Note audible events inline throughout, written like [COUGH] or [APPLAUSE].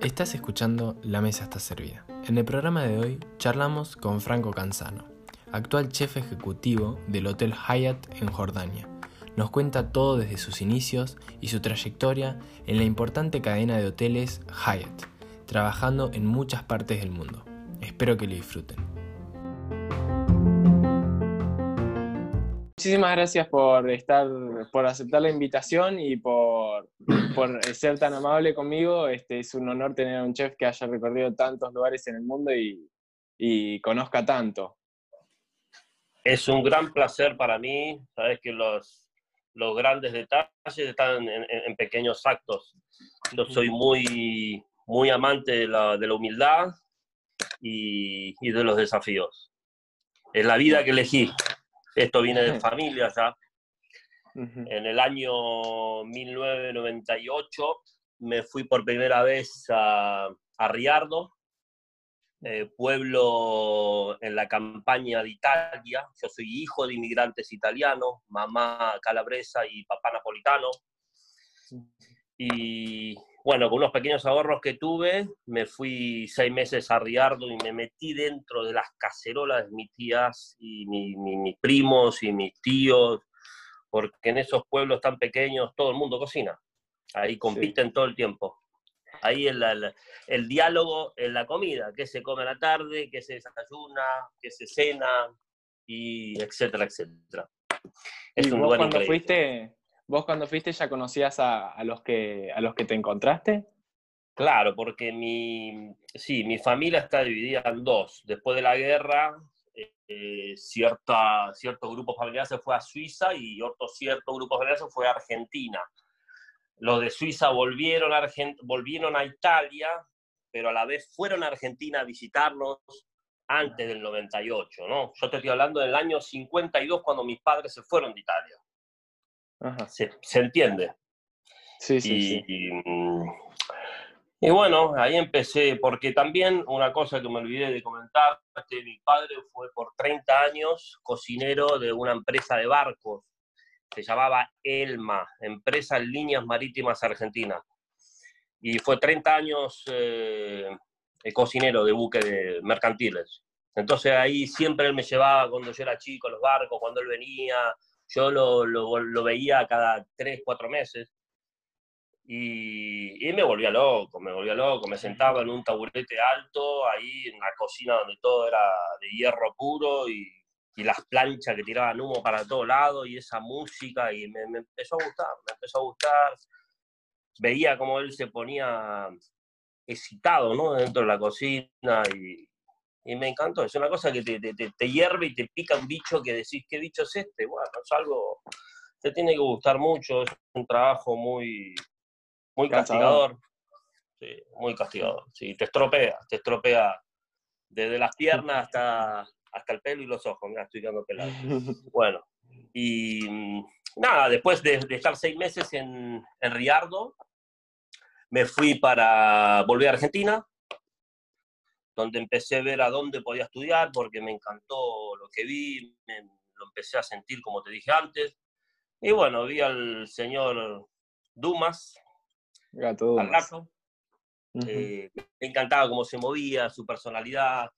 Estás escuchando La Mesa está servida. En el programa de hoy charlamos con Franco Canzano, actual chef ejecutivo del Hotel Hyatt en Jordania. Nos cuenta todo desde sus inicios y su trayectoria en la importante cadena de hoteles Hyatt, trabajando en muchas partes del mundo. Espero que lo disfruten. Muchísimas gracias por estar, por aceptar la invitación y por, por ser tan amable conmigo. Este, es un honor tener a un chef que haya recorrido tantos lugares en el mundo y, y conozca tanto. Es un gran placer para mí. Sabes que los, los grandes detalles están en, pequeños actos. Yo soy muy, muy amante de la, de la humildad y, y de los desafíos. Es la vida que elegí. Esto viene de familia ya. En el año 1998 me fui por primera vez a, a Riardo, eh, pueblo en la campaña de Italia. Yo soy hijo de inmigrantes italianos, mamá calabresa y papá napolitano. Y bueno, con unos pequeños ahorros que tuve, me fui seis meses a Riardo y me metí dentro de las cacerolas de mis tías y mis primos y mis tíos, porque en esos pueblos tan pequeños todo el mundo cocina. Ahí compiten todo el tiempo. Ahí el, el, el, diálogo en la comida, qué se come a la tarde, qué se desayuna, qué se cena, y etcétera, etcétera. Es ¿Y un vos cuando fuiste, ¿Vos cuando fuiste ya conocías a, a, los, que, a los que te encontraste? Claro, porque mi, sí, mi familia está dividida en dos. Después de la guerra, eh, cierta, cierto grupo familiar se fue a Suiza y otro cierto grupo familiar se fue a Argentina. Los de Suiza volvieron a, Argent volvieron a Italia, pero a la vez fueron a Argentina a visitarnos antes del 98, ¿no? Yo te estoy hablando del año 52 cuando mis padres se fueron de Italia. Se, se, entiende. Sí, sí, y, sí. Y, y, bueno, ahí empecé, porque también una cosa que me olvidé de comentar, que mi padre fue por 30 años cocinero de una empresa de barcos, se llamaba Elma, Empresa en Líneas Marítimas Argentinas. Y fue 30 años eh, cocinero de buques de mercantiles. Entonces ahí siempre él me llevaba cuando yo era chico, los barcos, cuando él venía, yo lo, lo, lo, veía cada tres, cuatro meses. Y, y, me volvía loco, me volvía loco, me sentaba en un taburete alto, ahí en la cocina donde todo era de hierro puro y, y las planchas que tiraban humo para todos lados y esa música y me, me, empezó a gustar, me empezó a gustar, veía cómo él se ponía excitado ¿no? dentro de la cocina y, y me encantó. Es una cosa que te, te, te, hierve y te pica un bicho que decís, ¿qué bicho es este? Bueno, es algo, te tiene que gustar mucho, es un trabajo muy, muy castigador. Sí, muy castigador. Sí, te estropea, te estropea desde las piernas hasta, [LAUGHS] hasta el pelo y los ojos. Mira, estoy quedando pelado. [LAUGHS] Bueno, y mm, nada, después de, de estar seis meses en, en Riardo, me fui para volver a Argentina, donde empecé a ver a dónde podía estudiar, porque me encantó lo que vi, me, lo empecé a sentir como te dije antes. Y bueno, vi al señor Dumas, Gato Dumas. al gato. Uh -huh. eh, me encantaba cómo se movía, su personalidad,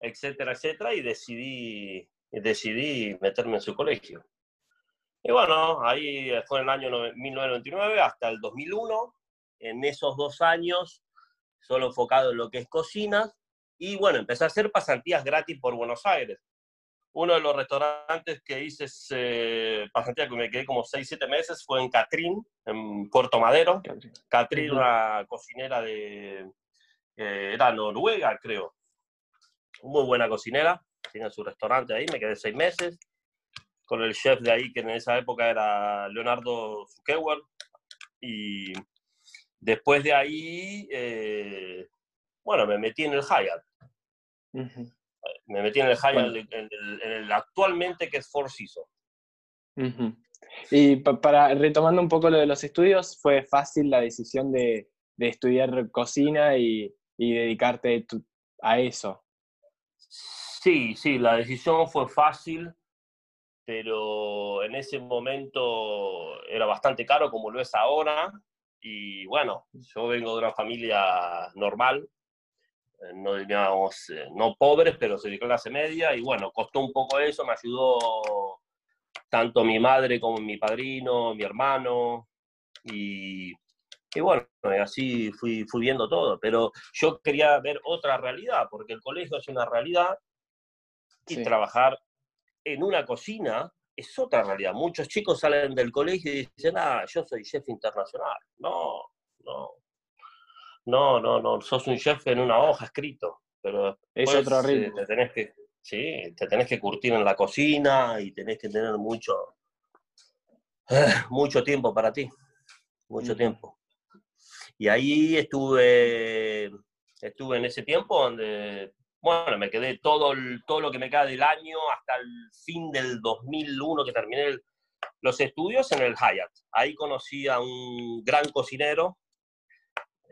etcétera, etcétera, y decidí, decidí meterme en su colegio. Y bueno, ahí fue en el año 1999 hasta el 2001. En esos dos años, solo enfocado en lo que es cocina, y bueno, empecé a hacer pasantías gratis por Buenos Aires. Uno de los restaurantes que hice eh, pasantía, que me quedé como 6, 7 meses, fue en Catrín, en Puerto Madero. Catrín, una cocinera de... Eh, era Noruega, creo. Muy buena cocinera, tiene su restaurante ahí, me quedé 6 meses. Con el chef de ahí, que en esa época era Leonardo Zuckerberg. Y después de ahí, eh, bueno, me metí en el Hyatt. Uh -huh. Me metí en el bueno. en, el, en, el, actualmente que es Four Seasons. Uh -huh. Y para retomando un poco lo de los estudios, ¿fue fácil la decisión de, de estudiar cocina y, y dedicarte a eso? Sí, sí, la decisión fue fácil. pero en ese momento era bastante caro como lo es ahora. Y bueno, yo vengo de una familia normal, no digamos, eh, no pobres, pero soy de clase media, y bueno, costó un poco eso, me ayudó tanto mi madre como mi padrino, mi hermano, y, y bueno, así fui, fui viendo todo, pero yo quería ver otra realidad, porque el colegio es una realidad y trabajar en una cocina es otra realidad. Muchos chicos salen del colegio y dicen, ah, yo soy chef internacional. No, no, no, no, no, sos un chef en una hoja escrito, pero es otro eh, ritmo. te tenés que, sí, te tenés que curtir en la cocina y tenés que tener mucho, mucho tiempo para ti, mucho tiempo. Y ahí estuve, estuve en ese tiempo donde bueno, me quedé todo, todo lo que me queda del año hasta el fin del 2001 que terminé los estudios en el Hyatt. Ahí conocí a un gran cocinero.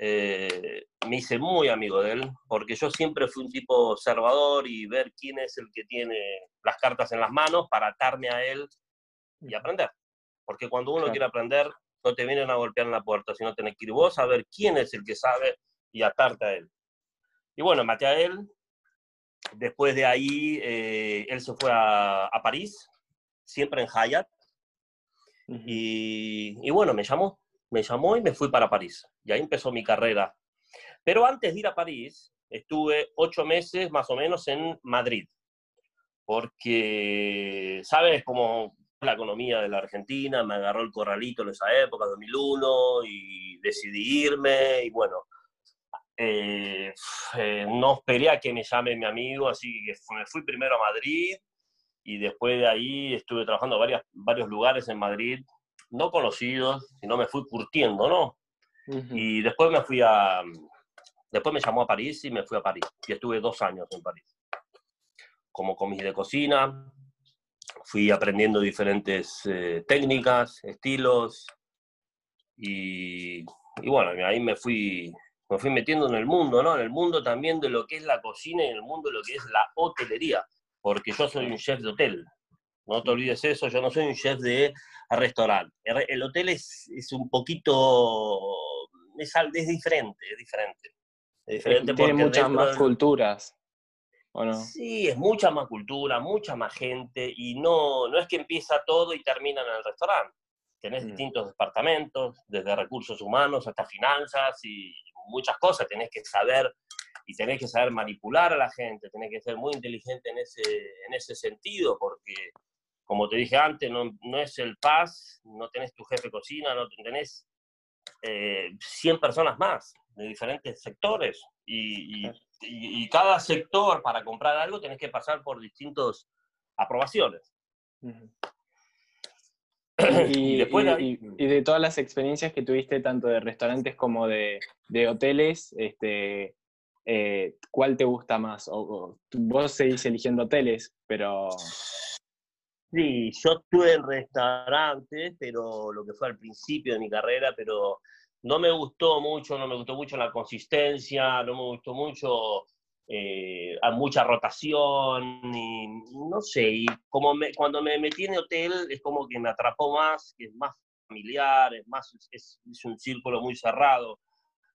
Eh, me hice muy amigo de él, porque yo siempre fui un tipo observador y ver quién es el que tiene las cartas en las manos para atarme a él y aprender. Porque cuando uno quiere aprender, no te vienen a golpear en la puerta, sino tenés que ir vos a ver quién es el que sabe y atarte a él. Y bueno, maté a él, Después de ahí, eh, él se fue a, París, siempre en Hyatt. y, bueno, me llamó, me llamó y me fui para París. Y ahí empezó mi carrera. Pero antes de ir a París, estuve ocho meses más o menos en Madrid. Porque, ¿sabes cómo la economía de la Argentina? Me agarró el corralito en esa época, 2001, y decidí irme. Y bueno, eh, eh, no esperé a que me llame mi amigo, así que me fui primero a Madrid y después de ahí estuve trabajando en varios lugares en Madrid, no conocidos, sino me fui curtiendo, ¿no? Y después me fui a... Después me llamó a París y me fui a París. Y estuve dos años en París. Como comis de cocina, fui aprendiendo diferentes eh, técnicas, estilos. Y, y bueno, ahí me fui me fui metiendo en el mundo, ¿no? En el mundo también de lo que es la cocina y en el mundo de lo que es la hotelería, porque yo soy un chef de hotel. No te olvides eso, yo no soy un chef de restaurante. El hotel es, es un poquito, es, es diferente, es diferente. Es diferente Tiene muchas más culturas. ¿O no? Sí, es mucha más cultura, mucha más gente, y no, no es que empieza todo y termina en el restaurante. Tenés mm. distintos departamentos, desde recursos humanos hasta finanzas y muchas cosas, tenés que saber y tenés que saber manipular a la gente, tenés que ser muy inteligente en ese, en ese sentido, porque como te dije antes, no, no es el paz, no tenés tu jefe de cocina, no tenés eh, 100 personas más de diferentes sectores y, y, cada sector para comprar algo tenés que pasar por distintas aprobaciones. [CLEARS THROAT] Y, de todas las experiencias que tuviste, tanto de restaurantes como de, hoteles, este, eh, ¿cuál te gusta más? O, vos seguís eligiendo hoteles, pero... Sí, yo estuve en restaurantes, pero lo que fue al principio de mi carrera, pero no me gustó mucho, no me gustó mucho la consistencia, no me gustó mucho eh, a mucha rotación y no sé, y como cuando me metí en hotel es como que me atrapó más, que es más familiar, es, más, es, un círculo muy cerrado.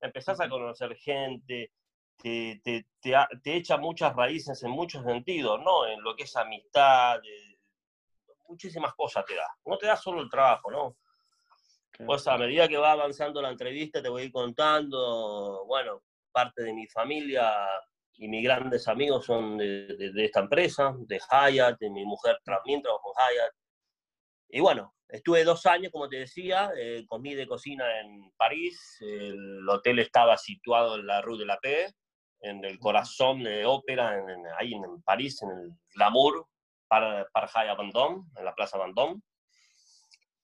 Empezás a conocer gente, te, te, te, echa muchas raíces en muchos sentidos, ¿no? En lo que es amistad, muchísimas cosas te da. No te da solo el trabajo, ¿no? Pues a medida que va avanzando la entrevista te voy a ir contando, bueno, parte de mi familia y mis grandes amigos son de, esta empresa, de Hyatt, de mi mujer también trabajó en Hyatt. Y bueno, estuve dos años, como te decía, eh, comí de cocina en París, el hotel estaba situado en la Rue de la Paix, en el corazón de ópera, en, ahí en París, en el glamour, para Hyatt Vendôme, en la Plaza Vendôme.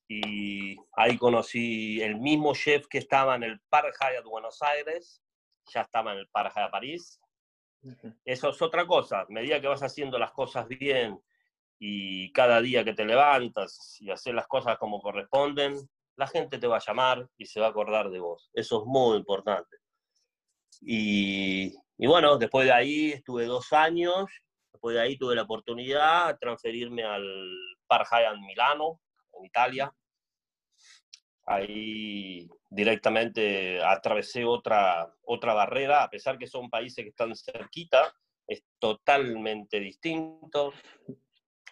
Y ahí conocí el mismo chef que estaba en el Park Hyatt Buenos Aires, ya estaba en el Park Hyatt París, eso es otra cosa. A medida que vas haciendo las cosas bien y cada día que te levantas y haces las cosas como corresponden, la gente te va a llamar y se va a acordar de vos. Eso es muy importante. Y, bueno, después de ahí estuve dos años, después de ahí tuve la oportunidad de transferirme al Park Hyatt Milano, en Italia. Ahí directamente atravesé otra, otra barrera, a pesar que son países que están cerquita, es totalmente distinto.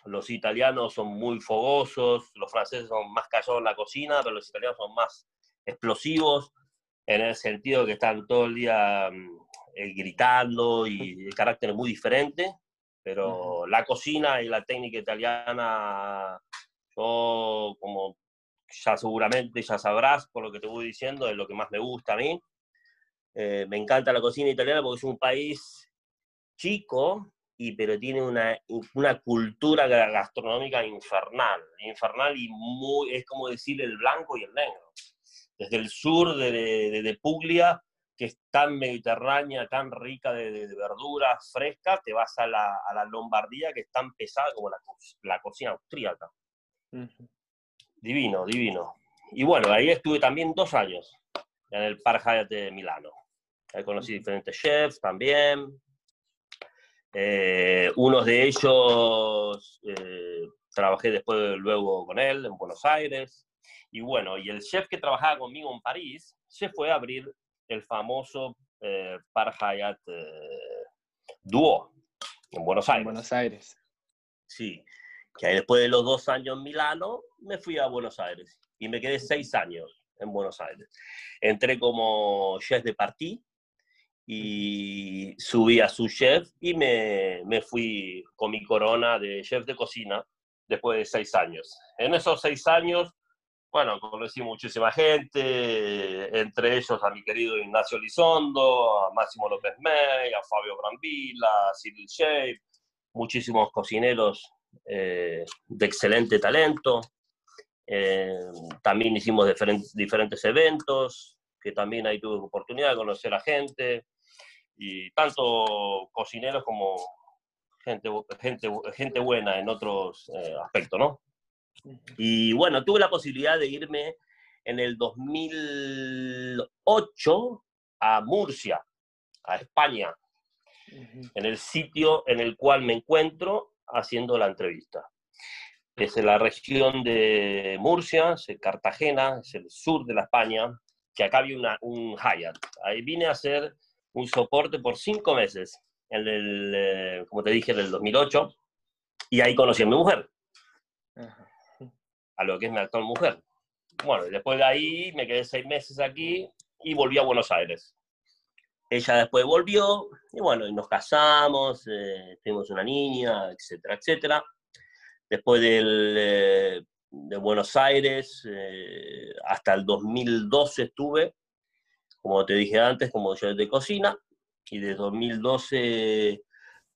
Los italianos son muy fogosos, los franceses son más callados en la cocina, pero los italianos son más explosivos, en el sentido que están todo el día mm, eh, gritando y el carácter es muy diferente, pero la cocina y la técnica italiana, yo como ya seguramente ya sabrás por lo que te voy diciendo, es lo que más me gusta a mí. Eh, me encanta la cocina italiana porque es un país chico, y, pero tiene una, una cultura gastronómica infernal, infernal y muy, es como decir el blanco y el negro. Desde el sur de, de, de Puglia, que es tan mediterránea, tan rica de, verduras frescas, te vas a la, a la, Lombardía, que es tan pesada como la, la cocina austríaca. Divino, divino. Y bueno, ahí estuve también dos años, en el Hyatt de Milano. Ahí conocí diferentes chefs también, eh, unos de ellos eh, trabajé después luego con él en Buenos Aires. Y bueno, y el chef que trabajaba conmigo en París se fue a abrir el famoso eh, Par Hyatt eh, Duo en Buenos Aires. Buenos Aires. Sí, que ahí después de los dos años en Milano me fui a Buenos Aires y me quedé seis años en Buenos Aires. Entré como chef de party y subí a su chef y me, me, fui con mi corona de chef de cocina después de seis años. En esos seis años, bueno, conocí muchísima gente, entre ellos a mi querido Ignacio Lizondo, a Máximo López May, a Fabio Brambilla, a Cyril Shea, muchísimos cocineros eh, de excelente talento. Eh, también hicimos diferentes eventos, que también ahí tuve oportunidad de conocer a gente y tanto cocineros como gente, gente, gente buena en otros eh, aspectos, ¿no? Y bueno, tuve la posibilidad de irme en el 2008 a Murcia, a España, en el sitio en el cual me encuentro haciendo la entrevista. Es en la región de Murcia, es Cartagena, es el sur de la España, que acá había una, un Hyatt. Ahí vine a hacer un soporte por cinco meses, en el, eh, como te dije, en el 2008, y ahí conocí a mi mujer, a lo que es mi actual mujer. Bueno, después de ahí me quedé seis meses aquí y volví a Buenos Aires. Ella después volvió y bueno, y nos casamos, eh, tuvimos una niña, etcétera, etcétera. Después eh, de Buenos Aires, hasta el 2012 estuve, como te dije antes, como yo de cocina, y de 2012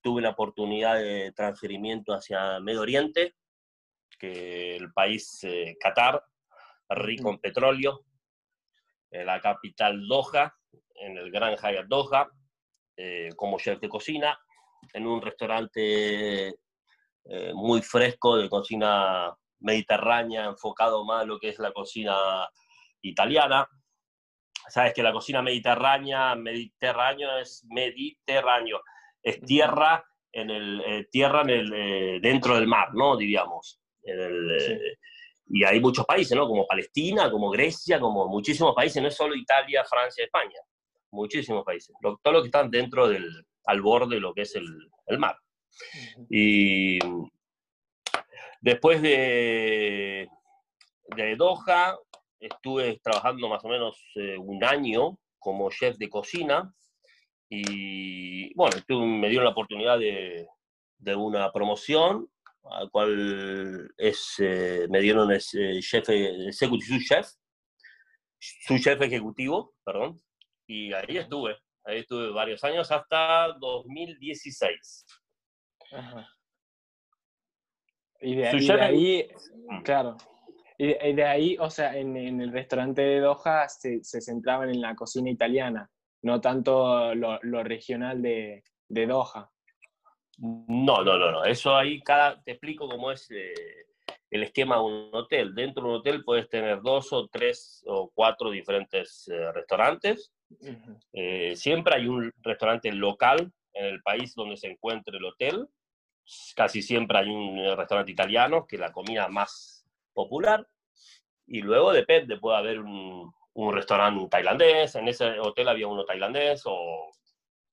tuve la oportunidad de transferimiento hacia Medio Oriente, que el país eh, Qatar, rico en petróleo, en la capital Doha, en el Gran Hyatt Doha, eh, como chef de cocina, en un restaurante eh, muy fresco de cocina mediterránea, enfocado más a lo que es la cocina italiana, sabes que la cocina mediterránea, mediterráneo es mediterráneo, es tierra en el eh, tierra en el, eh, dentro del mar, ¿no? Diríamos. Eh, y hay muchos países, ¿no? Como Palestina, como Grecia, como muchísimos países, no es solo Italia, Francia, España, muchísimos países, todos los que están dentro del, al borde de lo que es el, el mar. Y después de, de Doha, estuve trabajando más o menos eh, un año como chef de cocina. Y bueno, me dieron la oportunidad de, de una promoción al cual es, eh, me dieron ese eh, chef, executive chef, su chef ejecutivo, perdón, y ahí estuve, ahí estuve varios años hasta 2016. Y de, ahí, mm. claro, y de ahí, o sea, en, el restaurante de Doha se, se, centraban en la cocina italiana, no tanto lo, lo regional de, de, Doha. No, no, no, no. Eso ahí cada, te explico cómo es eh, el esquema de un hotel. Dentro de un hotel puedes tener dos o tres o cuatro diferentes eh, restaurantes. Eh, siempre hay un restaurante local en el país donde se encuentre el hotel casi siempre hay un restaurante italiano, que es la comida más popular, y luego depende, puede haber un, un restaurante tailandés, en ese hotel había uno tailandés, o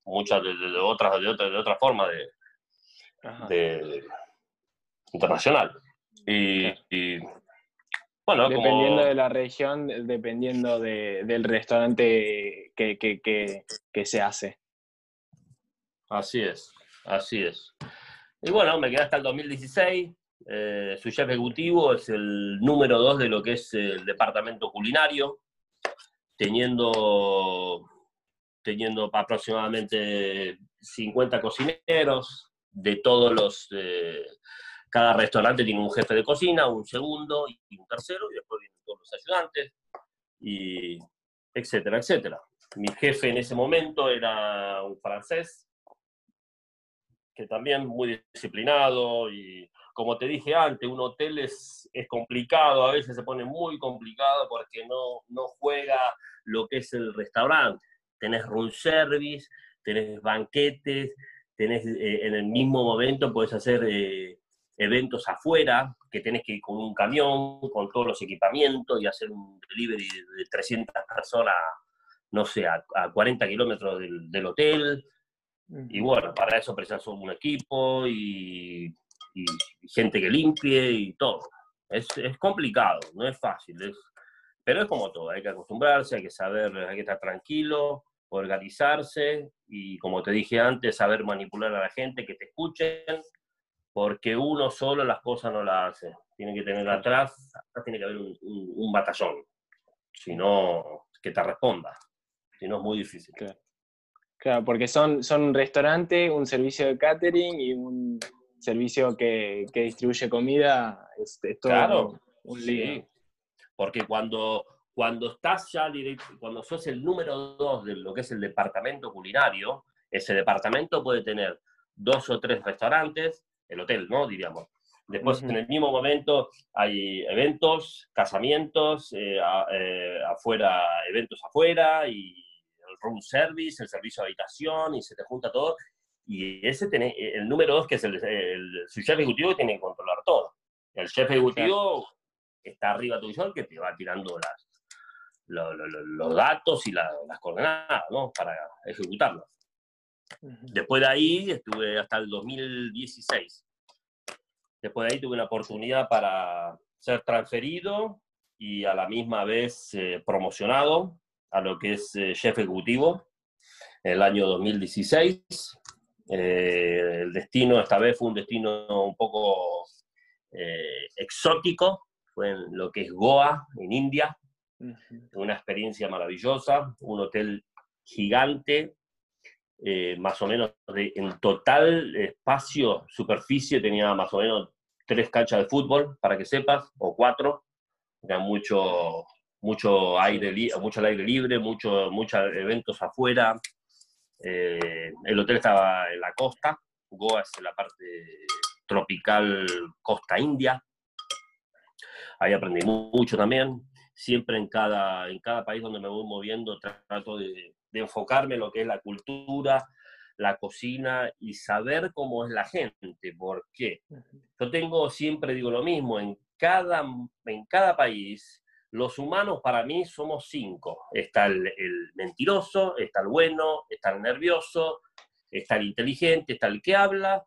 muchas de, otras de, otra, de otra forma de, de internacional. Y, bueno, dependiendo de la región, dependiendo de, del restaurante que, que, que, que, se hace. Así es, así es. Y bueno, me quedé hasta el 2016. Eh, su chef ejecutivo es el número dos de lo que es el departamento culinario, teniendo, teniendo aproximadamente 50 cocineros de todos los... Eh, cada restaurante tiene un jefe de cocina, un segundo y un tercero, y después vienen todos los ayudantes, y etcétera, etcétera. Mi jefe en ese momento era un francés, que también muy disciplinado y como te dije antes, un hotel es, es complicado, a veces se pone muy complicado porque no, no juega lo que es el restaurante. Tenés room service, tenés banquetes, tenés eh, en el mismo momento puedes hacer eh, eventos afuera, que tenés que ir con un camión, con todos los equipamientos y hacer un delivery de 300 personas, no sé, a, 40 kilómetros del, hotel. Y bueno, para eso precisas un equipo y, gente que limpie y todo. Es, es, complicado, no es fácil, es, pero es como todo, hay que acostumbrarse, hay que saber, hay que estar tranquilo, organizarse y como te dije antes, saber manipular a la gente, que te escuchen porque uno solo las cosas no las hace. Tiene que tener atrás, tiene que haber un, batallón, si no, que te responda. Si no, es muy difícil. Claro. porque son, son un restaurante, un servicio de catering y un servicio que, que distribuye comida. Es, todo claro, un lío. Porque cuando, cuando estás ya, cuando sos el número dos de lo que es el departamento culinario, ese departamento puede tener dos o tres restaurantes, el hotel, ¿no? Diríamos. Después, en el mismo momento, hay eventos, casamientos, eh, eh, afuera, eventos afuera, y el room service, el servicio de habitación, y se te junta todo. Y ese tiene, el número dos, que es el, el, chef ejecutivo, tiene que controlar todo. El chef ejecutivo está arriba tuyo, el que te va tirando las, los datos y las coordenadas, ¿no? Para ejecutarlos. Después de ahí estuve hasta el 2016. Después de ahí tuve una oportunidad para ser transferido y a la misma vez eh, promocionado a lo que es eh, chef ejecutivo el año 2016. Eh, el destino esta vez fue un destino un poco exótico, fue en lo que es Goa, en India. Una experiencia maravillosa, un hotel gigante, eh, más o menos de, en total espacio, superficie, tenía más o menos tres canchas de fútbol, para que sepas, o cuatro. Era mucho, mucho, aire, mucho aire libre, mucho, muchos eventos afuera. Eh, el hotel estaba en la costa, Goa es en la parte tropical costa india. Ahí aprendí mucho también. Siempre en cada, en cada país donde me voy moviendo trato de, de enfocarme en lo que es la cultura, la cocina y saber cómo es la gente. ¿Por qué? Yo tengo, siempre digo lo mismo, en cada, en cada país, los humanos para mí somos cinco. Está el, mentiroso, está el bueno, está el nervioso, está el inteligente, está el que habla,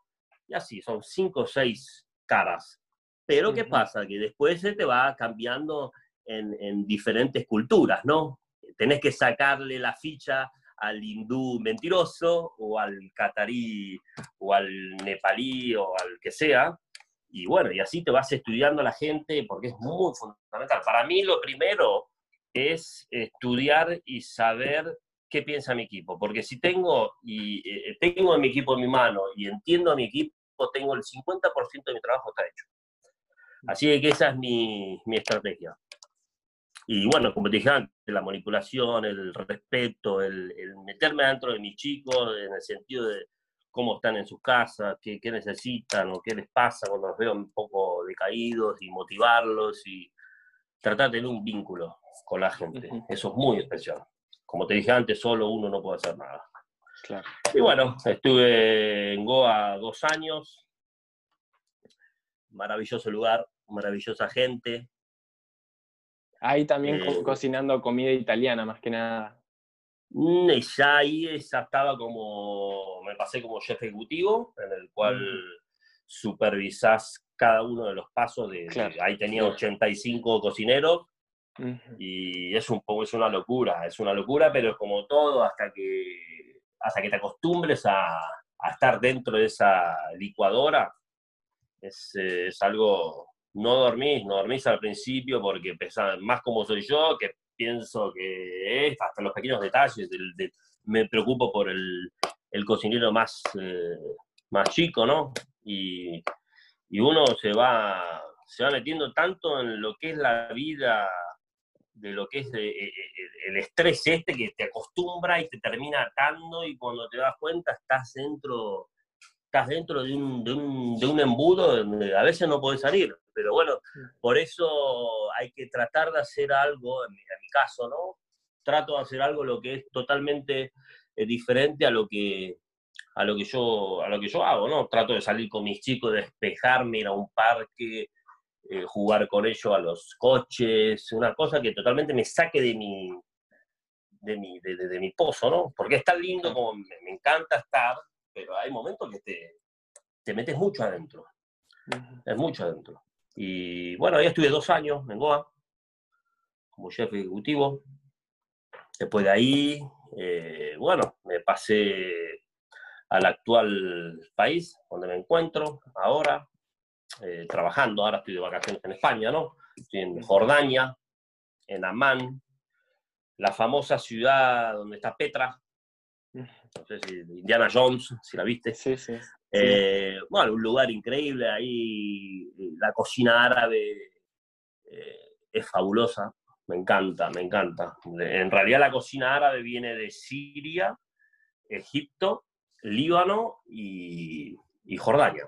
y así, son cinco o seis caras. Pero ¿qué pasa? Que después se te va cambiando en, en diferentes culturas, ¿no? tenés que sacarle la ficha al hindú mentiroso o al catarí o al nepalí o al que sea. Y bueno, y así te vas estudiando a la gente porque es muy fundamental. Para mí lo primero es estudiar y saber qué piensa mi equipo, porque si tengo y eh, tengo a mi equipo en mi mano y entiendo a mi equipo, tengo el 50% de mi trabajo está hecho. Así que esa es mi, mi estrategia. Y bueno, como te dije antes, la manipulación, el respeto, el, meterme dentro de mis chicos en el sentido de cómo están en sus casas, qué, qué, necesitan o qué les pasa cuando los veo un poco decaídos y motivarlos y tratar de tener un vínculo con la gente. Eso es muy especial. Como te dije antes, solo uno no puede hacer nada. Y bueno, estuve en Goa dos años, maravilloso lugar, maravillosa gente. Ahí también eh, cocinando comida italiana, más que nada. Mm, ya ahí ya estaba como, me pasé como chef ejecutivo, en el cual supervisás cada uno de los pasos. De, ahí tenía 85 cocineros y es un poco, es una locura, es una locura, pero es como todo hasta que, hasta que te acostumbres a, a estar dentro de esa licuadora, es, es, algo, no dormís, no dormís al principio porque pensás más como soy yo, que pienso que es, hasta los pequeños detalles, me preocupo por el, el cocinero más, eh, más chico, ¿no? Y, y, uno se va, se va metiendo tanto en lo que es la vida, de lo que es eh, eh, el estrés este que te acostumbra y te termina atando y cuando te das cuenta estás dentro estás dentro de un, de un, de un embudo donde a veces no puedes salir. Pero bueno, por eso hay que tratar de hacer algo, en mi, caso, ¿no? Trato de hacer algo lo que es totalmente eh, diferente a lo que a lo que yo a lo que yo hago, ¿no? Trato de salir con mis chicos, despejarme, ir a un parque, eh, jugar con ellos a los coches, una cosa que totalmente me saque de mi de mi, de, mi pozo, ¿no? Porque es tan lindo como me encanta estar, pero hay momentos que te, te metes mucho adentro. Es mucho adentro. Y bueno, ahí estuve dos años en Goa, como chef ejecutivo. Después de ahí, eh, bueno, me pasé al actual país donde me encuentro ahora, eh, trabajando. Ahora estoy de vacaciones en España, ¿no? Estoy en Jordania, en Amán, la famosa ciudad donde está Petra, no sé si Indiana Jones, si la viste. Sí, sí. Eh, bueno, un lugar increíble, ahí la cocina árabe eh, es fabulosa, me encanta, me encanta. En realidad la cocina árabe viene de Siria, Egipto, Líbano y, Jordania.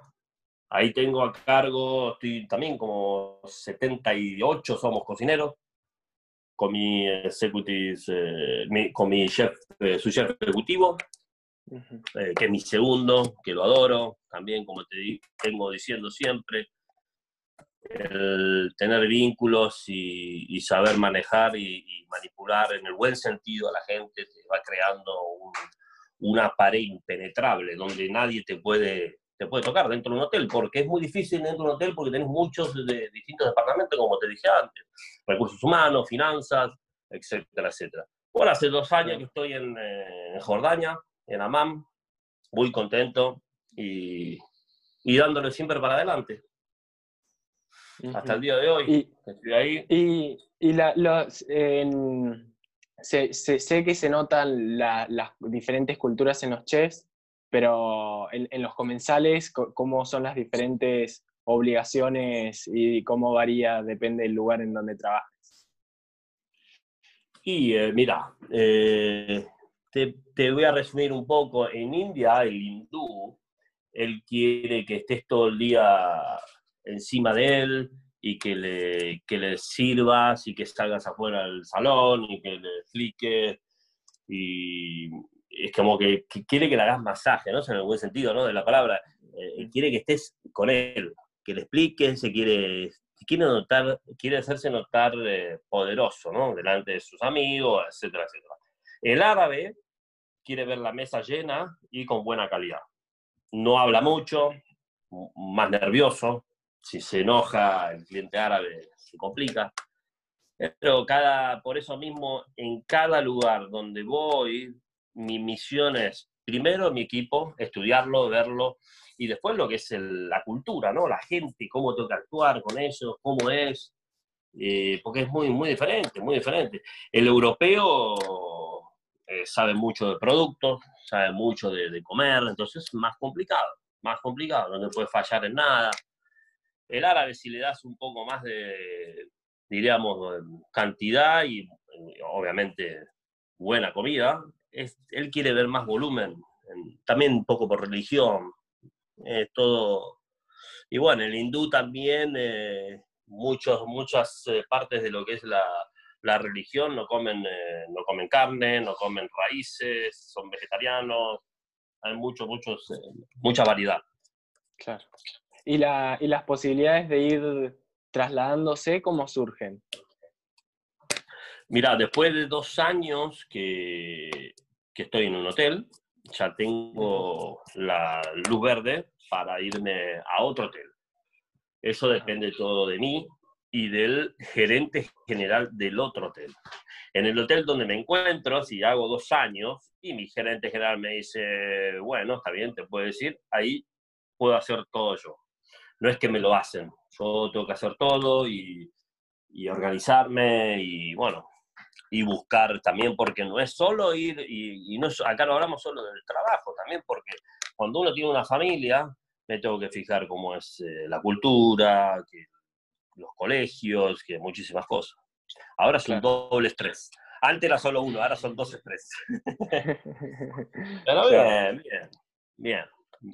Ahí tengo a cargo, estoy también como 78 somos cocineros, con mi eh, con mi chef, su chef ejecutivo, eh, que es mi segundo, que lo adoro, también como te tengo diciendo siempre, el tener vínculos y, saber manejar y, manipular en el buen sentido a la gente te va creando una pared impenetrable donde nadie te puede te puede tocar dentro de un hotel, porque es muy difícil dentro de un hotel porque tenés muchos de distintos departamentos, como te dije antes, recursos humanos, finanzas, etcétera, etcétera. Bueno, hace dos años que estoy en, eh, Jordania, en Amman, muy contento y, y dándole siempre para adelante. Hasta el día de hoy. Y, estoy ahí. Y, y la, los, sé, sé, que se notan las diferentes culturas en los chefs, pero en, los comensales, ¿cómo son las diferentes obligaciones y cómo varía, depende del lugar en donde trabajes? Y eh, mira, eh, te, te, voy a resumir un poco. En India, el hindú, él quiere que estés todo el día encima de él y que le, que le sirvas y que salgas afuera del salón y que le expliques y, es como que, quiere que le hagas masaje, ¿no? En el buen sentido, ¿no? De la palabra. Eh, quiere que estés con él, que le expliques, se quiere, quiere notar, quiere hacerse notar eh, poderoso, ¿no? Delante de sus amigos, etcétera, etcétera. El árabe quiere ver la mesa llena y con buena calidad. No habla mucho, más nervioso. Si se enoja el cliente árabe, se complica. Pero cada, por eso mismo, en cada lugar donde voy, mi misión es, primero, mi equipo, estudiarlo, verlo, y después lo que es la cultura, ¿no? La gente, cómo tengo que actuar con ellos, cómo es, eh, porque es muy, muy diferente, muy diferente. El europeo eh, sabe mucho de productos, sabe mucho de, comer, entonces es más complicado, más complicado, no te puede fallar en nada. El árabe, si le das un poco más de, diríamos, cantidad y obviamente buena comida, él quiere ver más volumen, también un poco por religión, todo. Y bueno, el hindú también, eh, muchos, muchas eh, partes de lo que es la, religión no comen, eh, no comen carne, no comen raíces, son vegetarianos, hay mucho, muchos, mucha variedad. Claro. ¿Y, la, ¿Y las posibilidades de ir trasladándose, cómo surgen? Mira, después de dos años que, que estoy en un hotel, ya tengo la luz verde para irme a otro hotel. Eso depende todo de mí y del gerente general del otro hotel. En el hotel donde me encuentro, si hago dos años y mi gerente general me dice, bueno, está bien, te puedo decir, ahí puedo hacer todo yo. No es que me lo hacen, yo tengo que hacer todo y, y organizarme y bueno, y buscar también, porque no es solo ir, y, no, acá no hablamos solo del trabajo, también porque cuando uno tiene una familia, me tengo que fijar cómo es eh, la cultura, que los colegios, que muchísimas cosas. Ahora es un doble estrés. Antes era solo uno, ahora son dos estrés. Pero bien, bien, bien.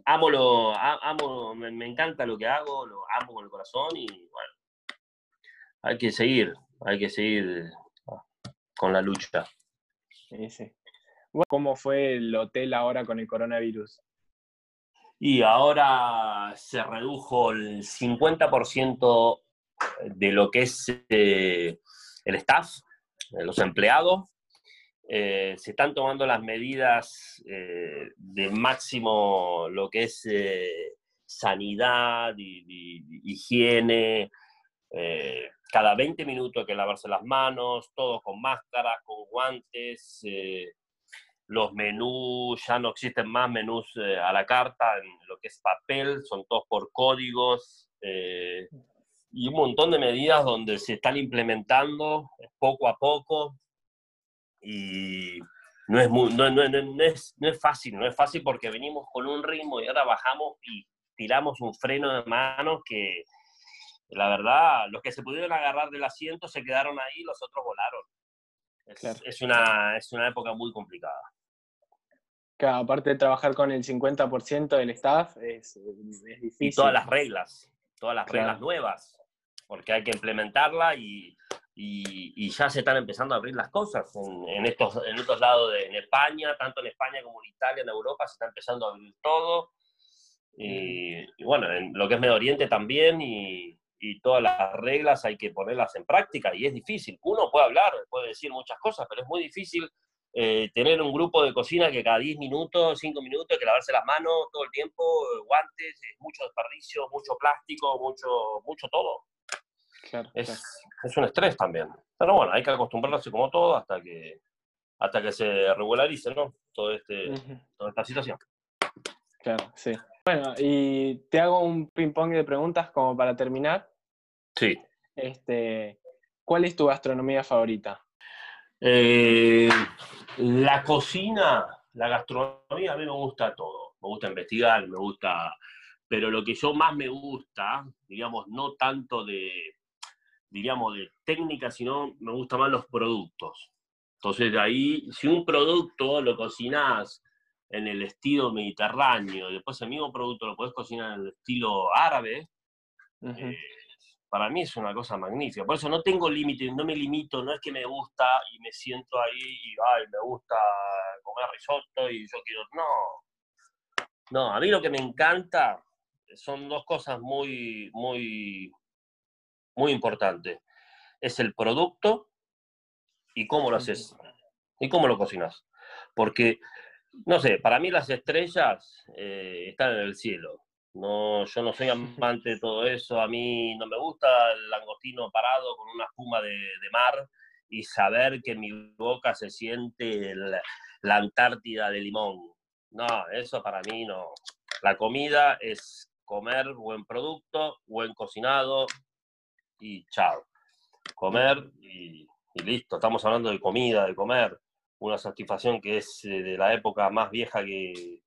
Amo lo, amo, me, me, encanta lo que hago, lo amo con el corazón y bueno, hay que seguir, hay que seguir con la lucha. Sí, sí. ¿Cómo fue el hotel ahora con el coronavirus? Y ahora se redujo el 50% de lo que es eh, el staff, los empleados. Eh, se están tomando las medidas eh, de máximo lo que es sanidad y, higiene, cada 20 minutos hay que lavarse las manos, todos con máscaras, con guantes. Eh, los menús, ya no existen más menús eh, a la carta en lo que es papel, son todos por códigos. Eh, y un montón de medidas donde se están implementando poco a poco. Y no es, muy, no, no, no, es, no es fácil, no es fácil porque venimos con un ritmo y ahora bajamos y tiramos un freno de manos que, la verdad, los que se pudieron agarrar del asiento se quedaron ahí, los otros volaron. Es, una, es una época muy complicada. Claro, aparte de trabajar con el 50% del staff, es, difícil. Y todas las reglas, todas las reglas nuevas, porque hay que implementarla y, y, ya se están empezando a abrir las cosas. En, estos, en estos lados, de, en España, tanto en España como en Italia, en Europa, se está empezando a abrir todo. Y, y bueno, en lo que es Medio Oriente también, y, y todas las reglas hay que ponerlas en práctica y es difícil. Uno puede hablar, puede decir muchas cosas, pero es muy difícil eh, tener un grupo de cocina que cada 10 minutos, 5 minutos, hay que lavarse las manos todo el tiempo, guantes, mucho desperdicio, mucho plástico, mucho, mucho todo. Es, es, un estrés también. Pero bueno, hay que acostumbrarse como todo hasta que, hasta que se regularice ¿no? todo este, toda esta situación. Claro, sí. Bueno, y te hago un ping-pong de preguntas como para terminar. Sí. Este, ¿Cuál es tu gastronomía favorita? Eh, la cocina, la gastronomía, a mí me gusta todo. Me gusta investigar, me gusta. Pero lo que yo más me gusta, digamos, no tanto de, digamos, de técnica, sino me gustan más los productos. Entonces, de ahí, si un producto lo cocinas en el estilo mediterráneo, después el mismo producto lo puedes cocinar en el estilo árabe, eh, para mí es una cosa magnífica. Por eso no tengo límite, no me limito, no es que me gusta y me siento ahí y ay, me gusta comer risotto y yo quiero. No. No, a mí lo que me encanta son dos cosas muy, muy, muy importantes. Es el producto y cómo lo haces y cómo lo cocinas. Porque no sé, para mí las estrellas eh, están en el cielo. No, yo no soy [LAUGHS] amante de todo eso. A mí no me gusta el langostino parado con una espuma de, mar y saber que en mi boca se siente la Antártida de limón. No, eso para mí no. La comida es comer buen producto, buen cocinado y chao. Comer y listo. Estamos hablando de comida, de comer una satisfacción que es eh, de la época más vieja que,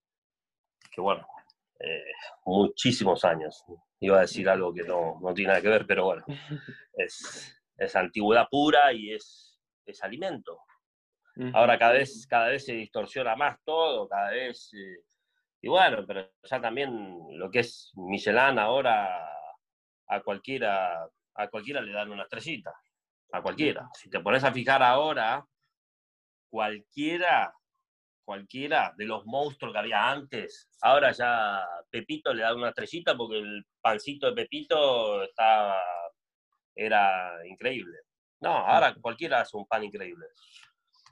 que bueno, eh, muchísimos años. Iba a decir algo que no, no, tiene nada que ver, pero bueno, [LAUGHS] es, es antigüedad pura y es, es alimento. Ahora cada vez, cada vez se distorsiona más todo, cada vez... Eh, y bueno, pero ya también lo que es Michelin ahora a cualquiera, a cualquiera le dan una estrellita, a cualquiera. Si te pones a fijar ahora, cualquiera cualquiera de los monstruos que había antes. Ahora ya Pepito le da una estrellita porque el pancito de Pepito está, era increíble. No, ahora cualquiera hace un pan increíble.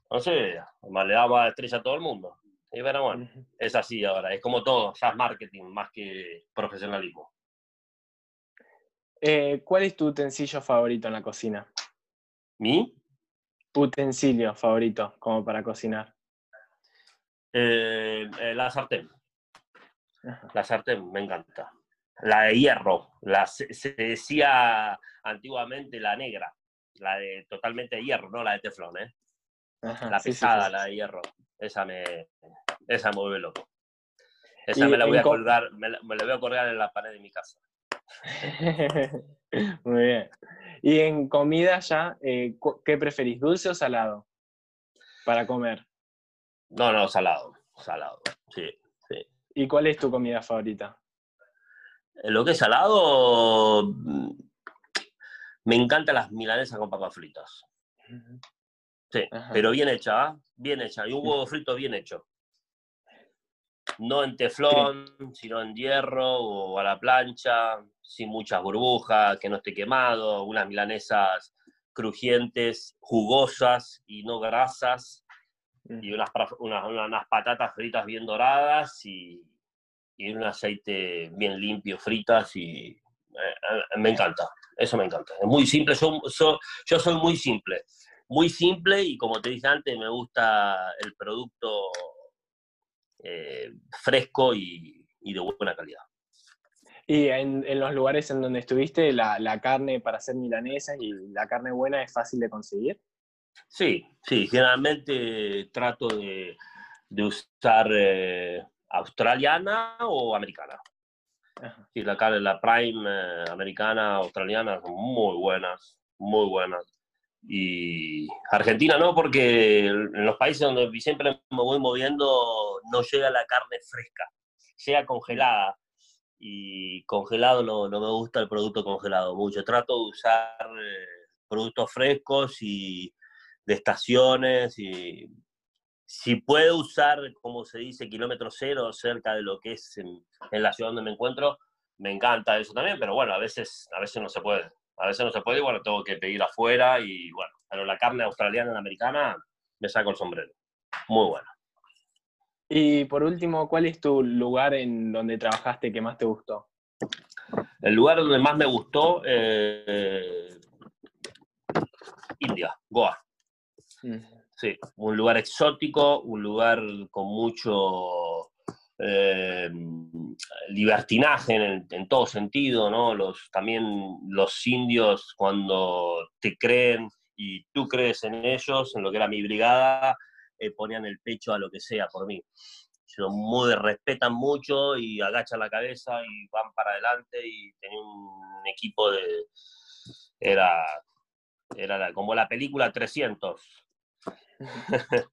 No sé, además le damos estrella a todo el mundo. Y bueno, bueno, es así ahora, es como todo, ya es marketing más que profesionalismo. Eh, ¿Cuál es tu utensilio favorito en la cocina? ¿Mi? Utensilio favorito como para cocinar. Eh, eh, la sartén. La sartén, me encanta. La de hierro. La, se, decía antiguamente la negra. La de totalmente de hierro, no la de teflón, ¿eh? la pesada, la de hierro. Esa me, esa me vuelve loco. Esa me la voy a colgar, me la, voy a colgar en la pared de mi casa. [LAUGHS] Muy bien. Y en comida ya, eh, ¿qué preferís, dulce o salado? Para comer. No, no, salado, salado, sí, sí. ¿Y cuál es tu comida favorita? Lo que es salado, mm, me encantan las milanesas con papas fritas. Sí, pero bien hecha, ¿ah? bien hecha. Y un huevo frito bien hecho. No en teflón, sino en hierro o a la plancha, sin muchas burbujas, que no esté quemado, unas milanesas crujientes, jugosas y no grasas, y unas, unas, patatas fritas bien doradas y, y, un aceite bien limpio fritas y eh, me encanta, eso me encanta. Es muy simple, yo, yo soy muy simple, muy simple y como te dije antes, me gusta el producto eh, fresco y, y, de buena calidad. ¿Y en, en, los lugares en donde estuviste, la, la carne para hacer milanesa y la carne buena es fácil de conseguir? Sí, sí, generalmente trato de, usar eh, australiana o americana. Sí, la, la Prime eh, americana, australiana son muy buenas, muy buenas. Y Argentina no, porque en los países donde siempre me voy moviendo no llega la carne fresca, llega congelada. Y congelado no, no me gusta el producto congelado mucho. Trato de usar eh, productos frescos y de estaciones y si puedo usar, como se dice, kilómetro cero cerca de lo que es en, la ciudad donde me encuentro, me encanta eso también, pero bueno, a veces, a veces no se puede. A veces no se puede y bueno, tengo que pedir afuera y bueno, pero la carne australiana y americana me saco el sombrero. Muy buena. Y por último, ¿cuál es tu lugar en donde trabajaste que más te gustó? El lugar donde más me gustó, eh, India, Goa. Sí, un lugar exótico, un lugar con mucho eh, libertinaje en, todo sentido, ¿no? Los, también los indios cuando te creen y tú crees en ellos, en lo que era mi brigada, eh, ponían el pecho a lo que sea por mí. Son muy, respetan mucho y agachan la cabeza y van para adelante y tenía un equipo de... Era, era como la película 300, [LAUGHS]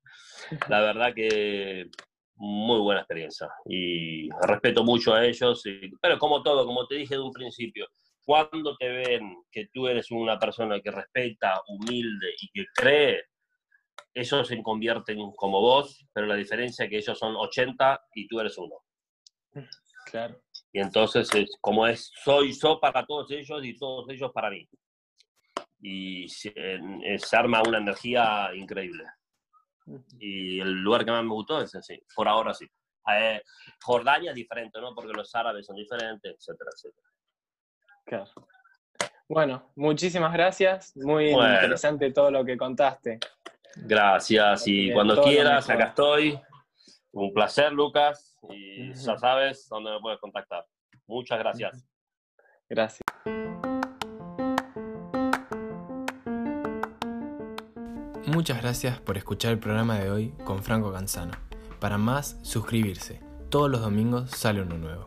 la verdad que muy buena experiencia y respeto mucho a ellos, pero como todo, como te dije de un principio, cuando te ven que tú eres una persona que respeta, humilde y que cree, ellos se convierten como vos, pero la diferencia es que ellos son 80 y tú eres uno. Claro. Y entonces, es, como es, soy yo para todos ellos y todos ellos para mí. Y se, se arma una energía increíble. Y el lugar que más me gustó es ese, por ahora sí. Eh, Jordania es diferente, ¿no? Porque los árabes son diferentes, etcétera, etcétera. Claro. Bueno, muchísimas gracias. Muy interesante todo lo que contaste. Gracias. Y cuando quieras, acá estoy. Un placer, Lucas. Y ya sabes dónde me puedes contactar. Muchas gracias. Gracias. Muchas gracias por escuchar el programa de hoy con Franco Canzano. Para más, suscribirse. Todos los domingos sale uno nuevo.